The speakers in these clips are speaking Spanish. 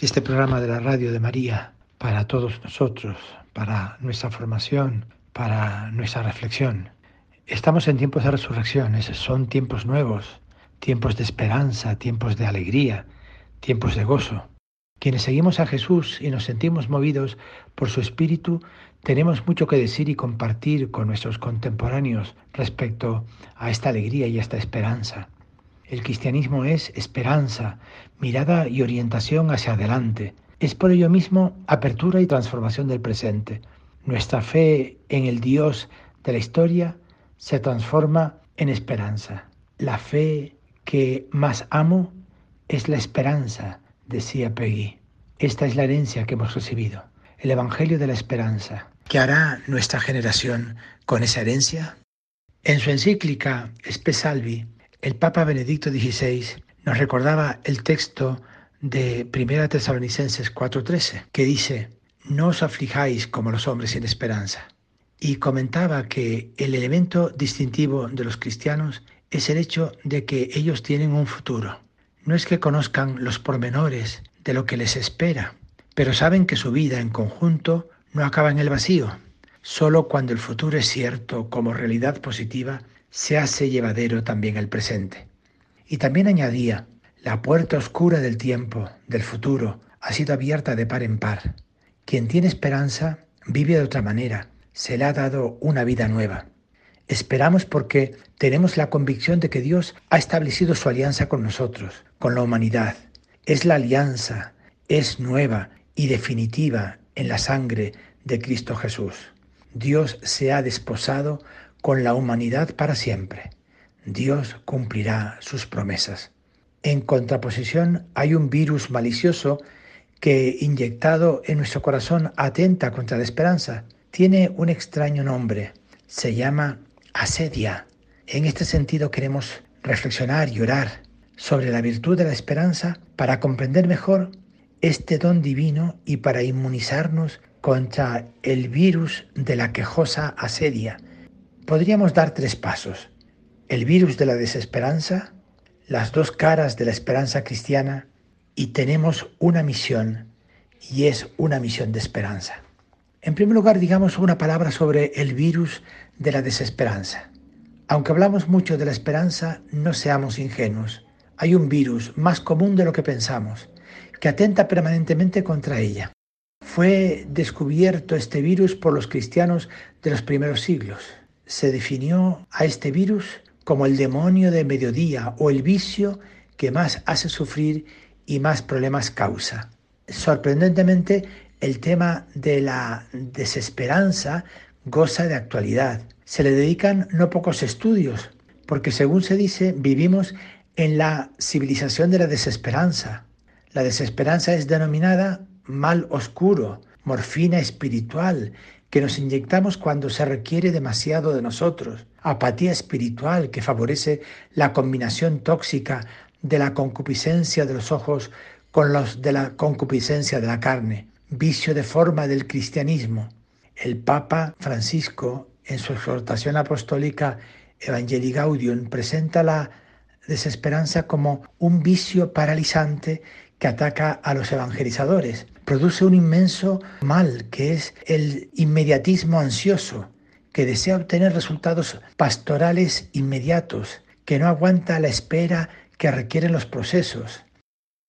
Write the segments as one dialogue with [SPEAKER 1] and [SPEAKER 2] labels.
[SPEAKER 1] este programa de la radio de María para todos nosotros, para nuestra formación, para nuestra reflexión. Estamos en tiempos de resurrección, son tiempos nuevos, tiempos de esperanza, tiempos de alegría, tiempos de gozo. Quienes seguimos a Jesús y nos sentimos movidos por su Espíritu, tenemos mucho que decir y compartir con nuestros contemporáneos respecto a esta alegría y esta esperanza. El cristianismo es esperanza, mirada y orientación hacia adelante. Es por ello mismo apertura y transformación del presente. Nuestra fe en el Dios de la historia se transforma en esperanza. La fe que más amo es la esperanza, decía Peggy. Esta es la herencia que hemos recibido, el Evangelio de la Esperanza. ¿Qué hará nuestra generación con esa herencia? En su encíclica el Papa Benedicto XVI nos recordaba el texto de 1 Tesalonicenses 4:13, que dice, no os aflijáis como los hombres sin esperanza. Y comentaba que el elemento distintivo de los cristianos es el hecho de que ellos tienen un futuro. No es que conozcan los pormenores de lo que les espera, pero saben que su vida en conjunto no acaba en el vacío. Solo cuando el futuro es cierto como realidad positiva se hace llevadero también el presente. Y también añadía, la puerta oscura del tiempo, del futuro, ha sido abierta de par en par. Quien tiene esperanza vive de otra manera, se le ha dado una vida nueva. Esperamos porque tenemos la convicción de que Dios ha establecido su alianza con nosotros, con la humanidad. Es la alianza, es nueva y definitiva en la sangre de Cristo Jesús. Dios se ha desposado con la humanidad para siempre. Dios cumplirá sus promesas. En contraposición hay un virus malicioso que inyectado en nuestro corazón atenta contra la esperanza. Tiene un extraño nombre. Se llama asedia. En este sentido queremos reflexionar y orar sobre la virtud de la esperanza para comprender mejor este don divino y para inmunizarnos contra el virus de la quejosa asedia podríamos dar tres pasos. El virus de la desesperanza, las dos caras de la esperanza cristiana y tenemos una misión y es una misión de esperanza. En primer lugar, digamos una palabra sobre el virus de la desesperanza. Aunque hablamos mucho de la esperanza, no seamos ingenuos. Hay un virus más común de lo que pensamos, que atenta permanentemente contra ella. Fue descubierto este virus por los cristianos de los primeros siglos se definió a este virus como el demonio de mediodía o el vicio que más hace sufrir y más problemas causa. Sorprendentemente, el tema de la desesperanza goza de actualidad. Se le dedican no pocos estudios, porque según se dice, vivimos en la civilización de la desesperanza. La desesperanza es denominada mal oscuro, morfina espiritual, que nos inyectamos cuando se requiere demasiado de nosotros, apatía espiritual que favorece la combinación tóxica de la concupiscencia de los ojos con los de la concupiscencia de la carne, vicio de forma del cristianismo. El Papa Francisco, en su exhortación apostólica Evangelii Gaudium, presenta la desesperanza como un vicio paralizante que ataca a los evangelizadores. Produce un inmenso mal que es el inmediatismo ansioso, que desea obtener resultados pastorales inmediatos, que no aguanta la espera que requieren los procesos.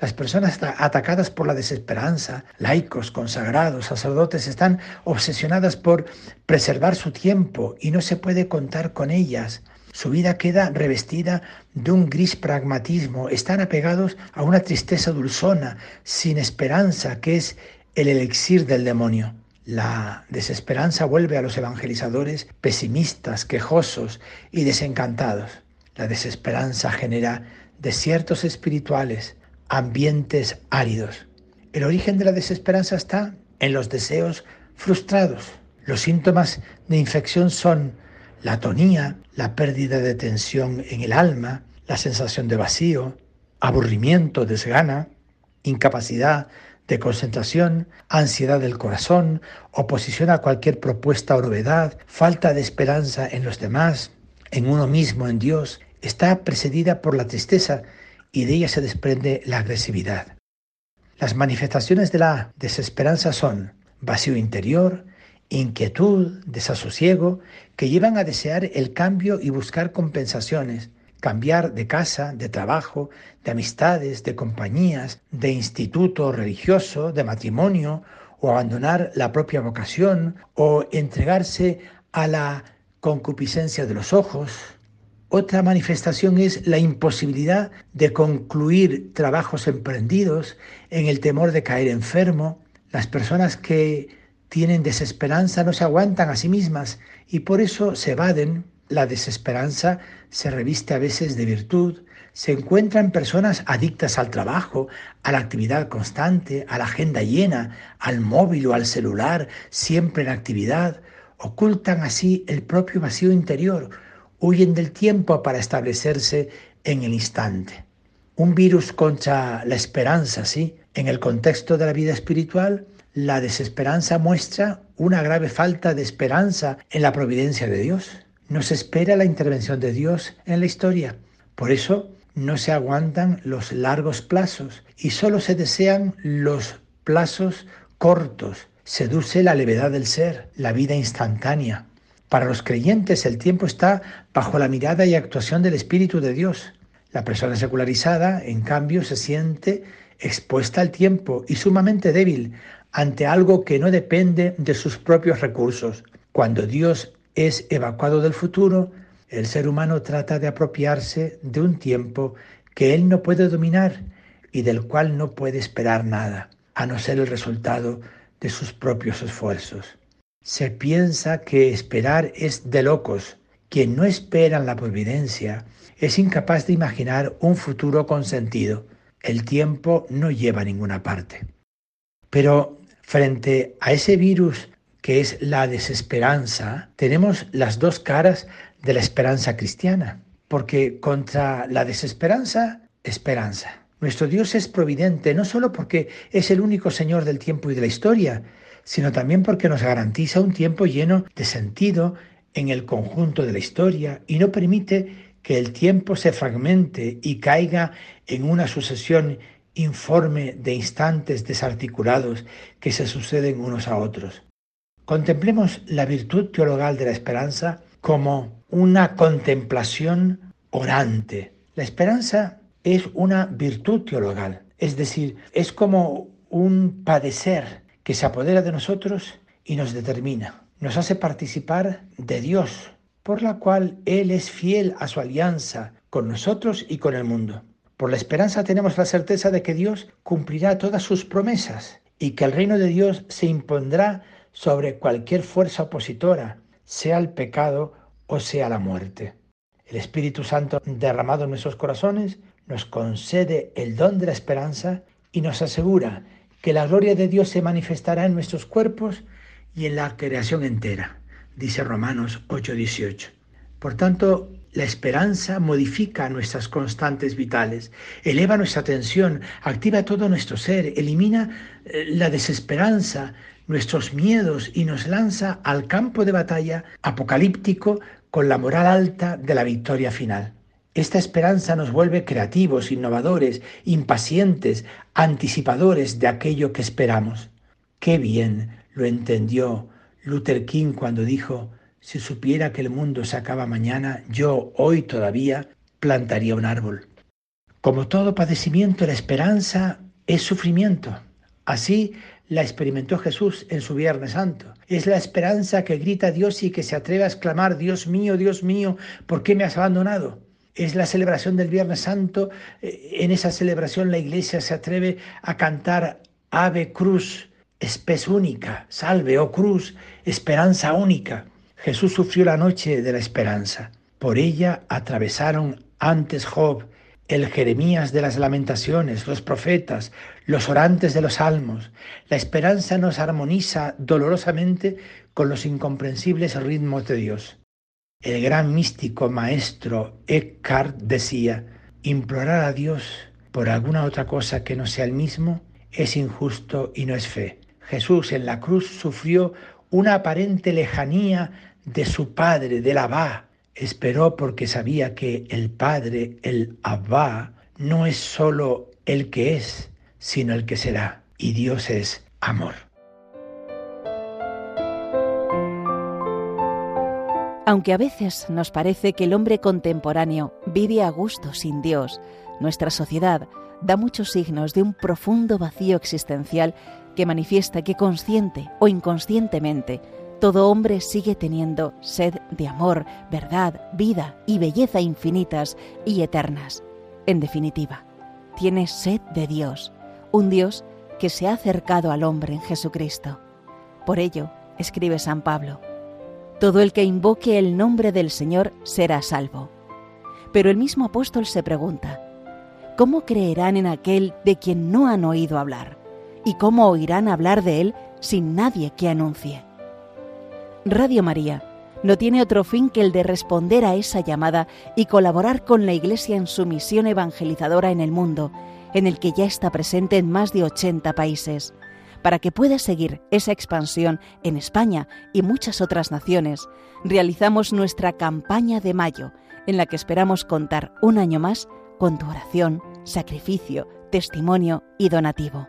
[SPEAKER 1] Las personas atacadas por la desesperanza, laicos, consagrados, sacerdotes, están obsesionadas por preservar su tiempo y no se puede contar con ellas. Su vida queda revestida de un gris pragmatismo. Están apegados a una tristeza dulzona, sin esperanza, que es el elixir del demonio. La desesperanza vuelve a los evangelizadores pesimistas, quejosos y desencantados. La desesperanza genera desiertos espirituales, ambientes áridos. El origen de la desesperanza está en los deseos frustrados. Los síntomas de infección son la atonía, la pérdida de tensión en el alma, la sensación de vacío, aburrimiento, desgana, incapacidad de concentración, ansiedad del corazón, oposición a cualquier propuesta o novedad, falta de esperanza en los demás, en uno mismo, en Dios, está precedida por la tristeza y de ella se desprende la agresividad. Las manifestaciones de la desesperanza son vacío interior, inquietud, desasosiego, que llevan a desear el cambio y buscar compensaciones, cambiar de casa, de trabajo, de amistades, de compañías, de instituto religioso, de matrimonio, o abandonar la propia vocación, o entregarse a la concupiscencia de los ojos. Otra manifestación es la imposibilidad de concluir trabajos emprendidos en el temor de caer enfermo. Las personas que tienen desesperanza no se aguantan a sí mismas y por eso se evaden. La desesperanza se reviste a veces de virtud. Se encuentran personas adictas al trabajo, a la actividad constante, a la agenda llena, al móvil o al celular, siempre en actividad. Ocultan así el propio vacío interior, huyen del tiempo para establecerse en el instante. Un virus contra la esperanza, sí, en el contexto de la vida espiritual, la desesperanza muestra una grave falta de esperanza en la providencia de Dios. No se espera la intervención de Dios en la historia. Por eso no se aguantan los largos plazos y solo se desean los plazos cortos. Seduce la levedad del ser, la vida instantánea. Para los creyentes el tiempo está bajo la mirada y actuación del Espíritu de Dios. La persona secularizada, en cambio, se siente expuesta al tiempo y sumamente débil ante algo que no depende de sus propios recursos. Cuando Dios es evacuado del futuro, el ser humano trata de apropiarse de un tiempo que él no puede dominar y del cual no puede esperar nada, a no ser el resultado de sus propios esfuerzos. Se piensa que esperar es de locos. Quien no espera en la providencia es incapaz de imaginar un futuro con sentido. El tiempo no lleva a ninguna parte. Pero Frente a ese virus que es la desesperanza, tenemos las dos caras de la esperanza cristiana, porque contra la desesperanza, esperanza. Nuestro Dios es providente no solo porque es el único Señor del tiempo y de la historia, sino también porque nos garantiza un tiempo lleno de sentido en el conjunto de la historia y no permite que el tiempo se fragmente y caiga en una sucesión informe de instantes desarticulados que se suceden unos a otros. Contemplemos la virtud teologal de la esperanza como una contemplación orante. La esperanza es una virtud teologal, es decir, es como un padecer que se apodera de nosotros y nos determina, nos hace participar de Dios, por la cual Él es fiel a su alianza con nosotros y con el mundo. Por la esperanza tenemos la certeza de que Dios cumplirá todas sus promesas y que el reino de Dios se impondrá sobre cualquier fuerza opositora, sea el pecado o sea la muerte. El Espíritu Santo derramado en nuestros corazones nos concede el don de la esperanza y nos asegura que la gloria de Dios se manifestará en nuestros cuerpos y en la creación entera, dice Romanos 8:18. Por tanto, la esperanza modifica nuestras constantes vitales, eleva nuestra atención, activa todo nuestro ser, elimina eh, la desesperanza, nuestros miedos y nos lanza al campo de batalla apocalíptico con la moral alta de la victoria final. Esta esperanza nos vuelve creativos, innovadores, impacientes, anticipadores de aquello que esperamos. Qué bien lo entendió Luther King cuando dijo, si supiera que el mundo se acaba mañana, yo hoy todavía plantaría un árbol. Como todo padecimiento, la esperanza es sufrimiento. Así la experimentó Jesús en su Viernes Santo. Es la esperanza que grita Dios y que se atreve a exclamar, Dios mío, Dios mío, ¿por qué me has abandonado? Es la celebración del Viernes Santo. Eh, en esa celebración la iglesia se atreve a cantar Ave Cruz, espes única, salve, oh cruz, esperanza única. Jesús sufrió la noche de la esperanza. Por ella atravesaron antes Job el Jeremías de las lamentaciones, los profetas, los orantes de los salmos. La esperanza nos armoniza dolorosamente con los incomprensibles ritmos de Dios. El gran místico maestro Eckhart decía, implorar a Dios por alguna otra cosa que no sea el mismo es injusto y no es fe. Jesús en la cruz sufrió una aparente lejanía de su Padre, del Abba. Esperó porque sabía que el Padre, el Abba, no es solo el que es, sino el que será. Y Dios es amor.
[SPEAKER 2] Aunque a veces nos parece que el hombre contemporáneo vive a gusto sin Dios, nuestra sociedad da muchos signos de un profundo vacío existencial que manifiesta que consciente o inconscientemente todo hombre sigue teniendo sed de amor, verdad, vida y belleza infinitas y eternas. En definitiva, tiene sed de Dios, un Dios que se ha acercado al hombre en Jesucristo. Por ello, escribe San Pablo, todo el que invoque el nombre del Señor será salvo. Pero el mismo apóstol se pregunta, ¿cómo creerán en aquel de quien no han oído hablar? ¿Y cómo oirán hablar de él sin nadie que anuncie? Radio María no tiene otro fin que el de responder a esa llamada y colaborar con la Iglesia en su misión evangelizadora en el mundo, en el que ya está presente en más de 80 países para que pueda seguir esa expansión en España y muchas otras naciones, realizamos nuestra campaña de mayo, en la que esperamos contar un año más con tu oración, sacrificio, testimonio y donativo.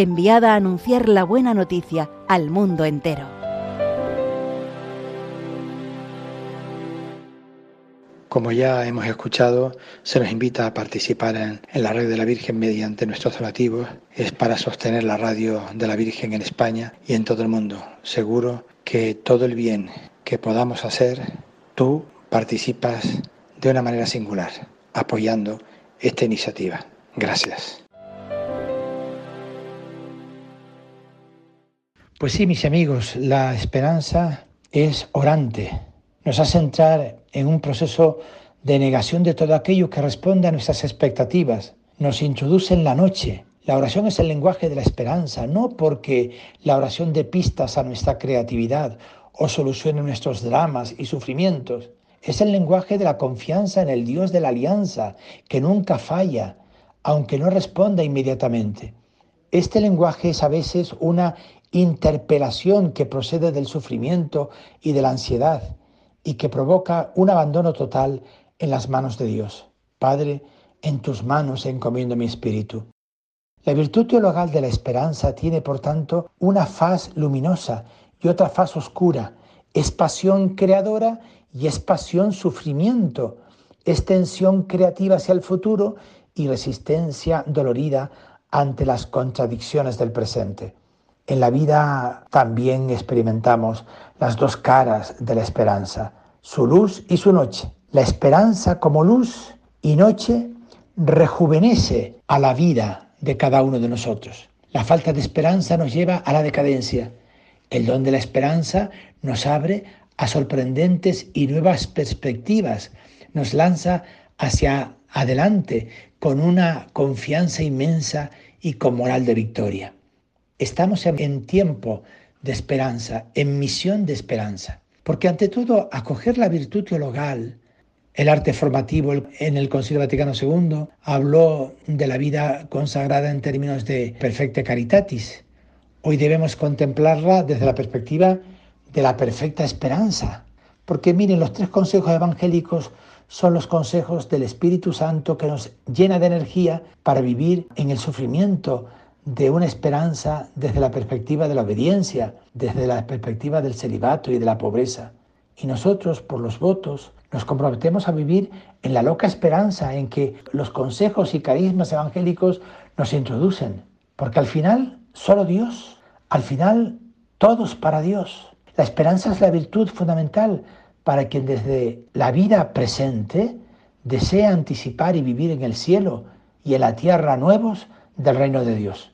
[SPEAKER 2] enviada a anunciar la buena noticia al mundo entero.
[SPEAKER 1] Como ya hemos escuchado, se nos invita a participar en, la red de la Virgen mediante nuestros donativos. Es para sostener la radio de la Virgen en España y en todo el mundo. Seguro que todo el bien que podamos hacer, tú participas de una manera singular, apoyando esta iniciativa. Gracias. Pues sí, mis amigos, la esperanza es orante nos hace entrar en un proceso de negación de todo aquello que responde a nuestras expectativas. Nos introduce en la noche. La oración es el lenguaje de la esperanza, no porque la oración dé pistas a nuestra creatividad o solucione nuestros dramas y sufrimientos. Es el lenguaje de la confianza en el Dios de la alianza, que nunca falla, aunque no responda inmediatamente. Este lenguaje es a veces una interpelación que procede del sufrimiento y de la ansiedad y que provoca un abandono total en las manos de Dios. Padre, en tus manos encomiendo mi espíritu. La virtud teologal de la esperanza tiene, por tanto, una faz luminosa y otra faz oscura. Es pasión creadora y es pasión sufrimiento. Es tensión creativa hacia el futuro y resistencia dolorida ante las contradicciones del presente. En la vida también experimentamos las dos caras de la esperanza, su luz y su noche. La esperanza como luz y noche rejuvenece a la vida de cada uno de nosotros. La falta de esperanza nos lleva a la decadencia. El don de la esperanza nos abre a sorprendentes y nuevas perspectivas, nos lanza hacia adelante con una confianza inmensa y con moral de victoria. Estamos en tiempo de esperanza, en misión de esperanza. Porque ante todo, acoger la virtud teologal, el arte formativo en el Concilio Vaticano II habló de la vida consagrada en términos de perfecta caritatis. Hoy debemos contemplarla desde la perspectiva de la perfecta esperanza. Porque miren, los tres consejos evangélicos son los consejos del Espíritu Santo que nos llena de energía para vivir en el sufrimiento, de una esperanza desde la perspectiva de la obediencia, desde la perspectiva del celibato y de la pobreza. Y nosotros, por los votos Nos comprometemos a vivir en la loca esperanza en que los consejos y carismas evangélicos nos introducen. Porque al final, solo Dios, al final, todos para Dios. La esperanza es la virtud fundamental para quien desde la vida presente desea anticipar y vivir en el cielo y en la tierra nuevos del reino de Dios.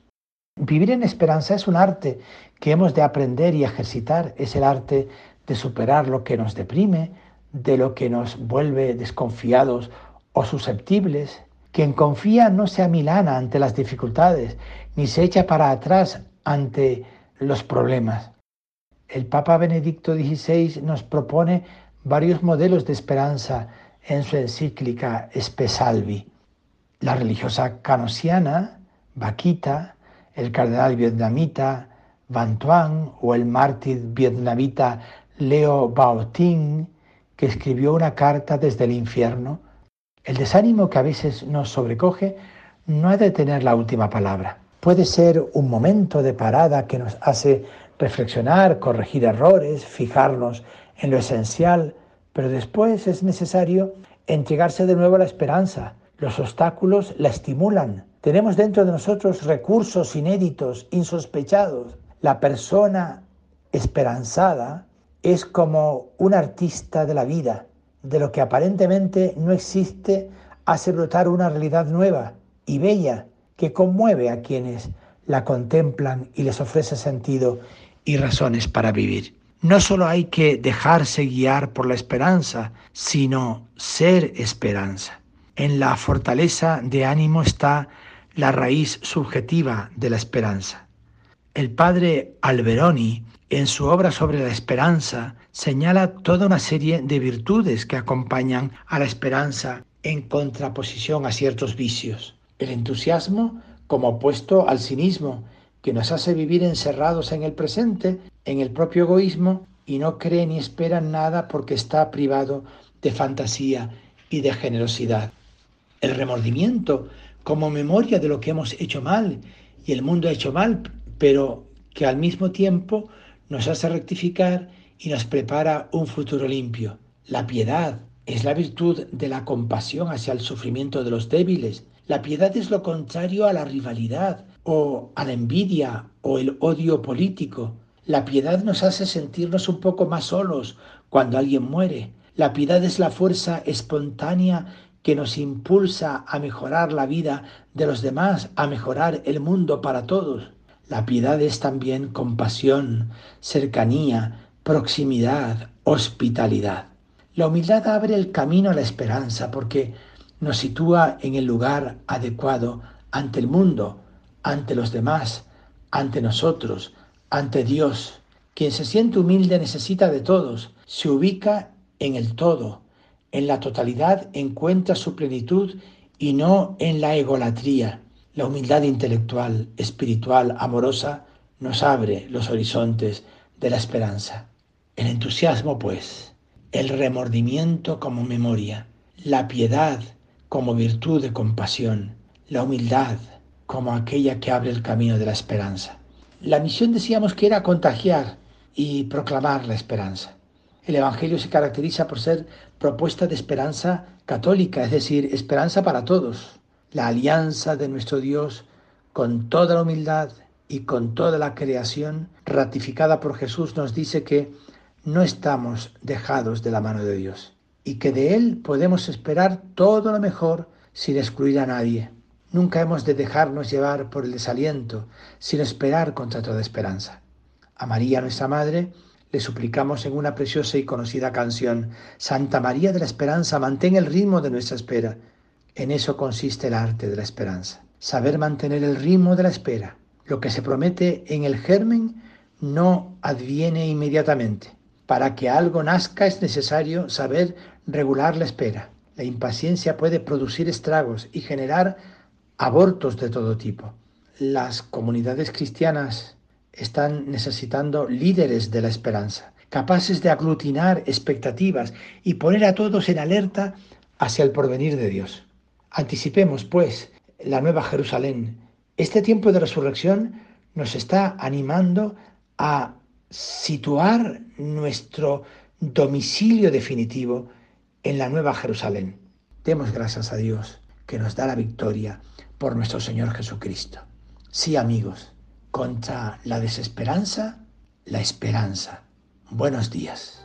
[SPEAKER 1] Vivir en esperanza es un arte que hemos de aprender y ejercitar, es el arte de superar lo que nos deprime, de lo que nos vuelve desconfiados o susceptibles. Quien confía no se amilana ante las dificultades, ni se echa para atrás ante los problemas. El Papa Benedicto XVI nos propone varios modelos de esperanza en su encíclica Espesalvi. La religiosa canosiana, Vaquita, el cardenal vietnamita Van Tuan o el mártir vietnamita Leo Baotin, que escribió una carta desde el infierno. El desánimo que a veces nos sobrecoge no ha de tener la última palabra. Puede ser un momento de parada que nos hace reflexionar, corregir errores, fijarnos en lo esencial, pero después es necesario entregarse de nuevo a la esperanza. Los obstáculos la estimulan. Tenemos dentro de nosotros recursos inéditos, insospechados. La persona esperanzada es como un artista de la vida. De lo que aparentemente no existe, hace brotar una realidad nueva y bella que conmueve a quienes la contemplan y les ofrece sentido y razones para vivir. No solo hay que dejarse guiar por la esperanza, sino ser esperanza. En la fortaleza de ánimo está la raíz subjetiva de la esperanza. El padre Alberoni, en su obra sobre la esperanza, señala toda una serie de virtudes que acompañan a la esperanza en contraposición a ciertos vicios. El entusiasmo como opuesto al cinismo, que nos hace vivir encerrados en el presente, en el propio egoísmo, y no cree ni espera nada porque está privado de fantasía y de generosidad. El remordimiento como memoria de lo que hemos hecho mal y el mundo ha hecho mal, pero que al mismo tiempo nos hace rectificar y nos prepara un futuro limpio. La piedad es la virtud de la compasión hacia el sufrimiento de los débiles. La piedad es lo contrario a la rivalidad o a la envidia o el odio político. La piedad nos hace sentirnos un poco más solos cuando alguien muere. La piedad es la fuerza espontánea que nos impulsa a mejorar la vida de los demás, a mejorar el mundo para todos. La piedad es también compasión, cercanía, proximidad, hospitalidad. La humildad abre el camino a la esperanza porque nos sitúa en el lugar adecuado ante el mundo, ante los demás, ante nosotros, ante Dios. Quien se siente humilde necesita de todos, se ubica en el todo, en la totalidad encuentra su plenitud y no en la egolatría. La humildad intelectual, espiritual, amorosa, nos abre los horizontes de la esperanza. El entusiasmo, pues, el remordimiento como memoria, la piedad como virtud de compasión, la humildad como aquella que abre el camino de la esperanza. La misión decíamos que era contagiar y proclamar la esperanza. El Evangelio se caracteriza por ser propuesta de esperanza católica, es decir, esperanza para todos. La alianza de nuestro Dios con toda la humildad y con toda la creación ratificada por Jesús nos dice que no estamos dejados de la mano de Dios y que de Él podemos esperar todo lo mejor sin excluir a nadie. Nunca hemos de dejarnos llevar por el desaliento, sin esperar contra toda esperanza. A María, nuestra Madre, le suplicamos en una preciosa y conocida canción, Santa María de la Esperanza, mantén el ritmo de nuestra espera. En eso consiste el arte de la esperanza, saber mantener el ritmo de la espera. Lo que se promete en el germen no adviene inmediatamente. Para que algo nazca es necesario saber regular la espera. La impaciencia puede producir estragos y generar abortos de todo tipo. Las comunidades cristianas están necesitando líderes de la esperanza, capaces de aglutinar expectativas y poner a todos en alerta hacia el porvenir de Dios. Anticipemos, pues, la nueva Jerusalén. Este tiempo de resurrección nos está animando a situar nuestro domicilio definitivo en la Nueva Jerusalén. Demos gracias a Dios que nos da la victoria por nuestro Señor Jesucristo. Sí, amigos, contra la desesperanza, la esperanza. Buenos días.